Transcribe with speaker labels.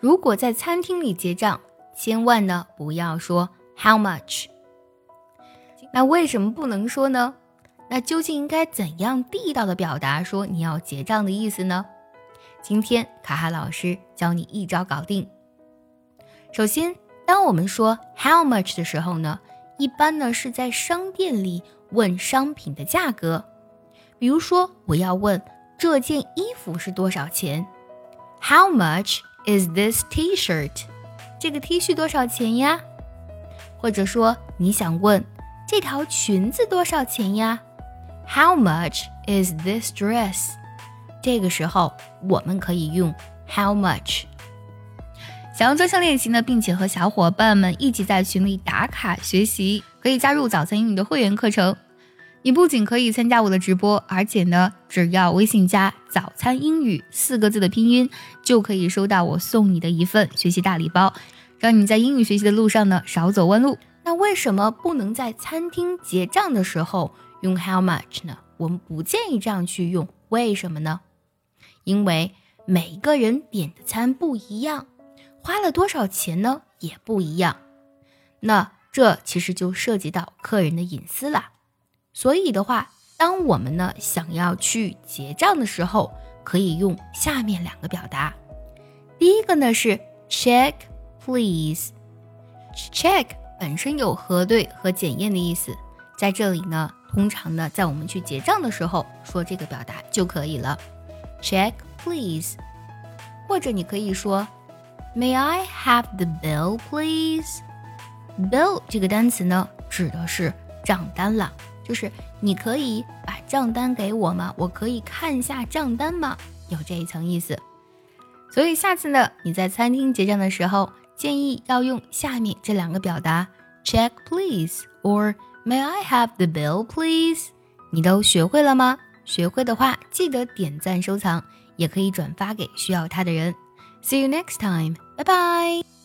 Speaker 1: 如果在餐厅里结账，千万呢不要说 How much。那为什么不能说呢？那究竟应该怎样地道的表达说你要结账的意思呢？今天卡哈老师教你一招搞定。首先，当我们说 How much 的时候呢，一般呢是在商店里问商品的价格。比如说，我要问这件衣服是多少钱？How much is this T-shirt？这个 T 恤多少钱呀？或者说，你想问这条裙子多少钱呀？How much is this dress？这个时候我们可以用 How much。想要专项练习呢，并且和小伙伴们一起在群里打卡学习，可以加入早餐英语的会员课程。你不仅可以参加我的直播，而且呢，只要微信加“早餐英语”四个字的拼音，就可以收到我送你的一份学习大礼包，让你在英语学习的路上呢少走弯路。那为什么不能在餐厅结账的时候用 How much 呢？我们不建议这样去用，为什么呢？因为每个人点的餐不一样，花了多少钱呢也不一样，那这其实就涉及到客人的隐私了。所以的话，当我们呢想要去结账的时候，可以用下面两个表达。第一个呢是 check please。check 本身有核对和检验的意思，在这里呢，通常呢在我们去结账的时候说这个表达就可以了。check please，或者你可以说 May I have the bill please？bill 这个单词呢指的是账单了。就是你可以把账单给我吗？我可以看一下账单吗？有这一层意思。所以下次呢，你在餐厅结账的时候，建议要用下面这两个表达：check please or May I have the bill please？你都学会了吗？学会的话，记得点赞收藏，也可以转发给需要它的人。See you next time，拜拜。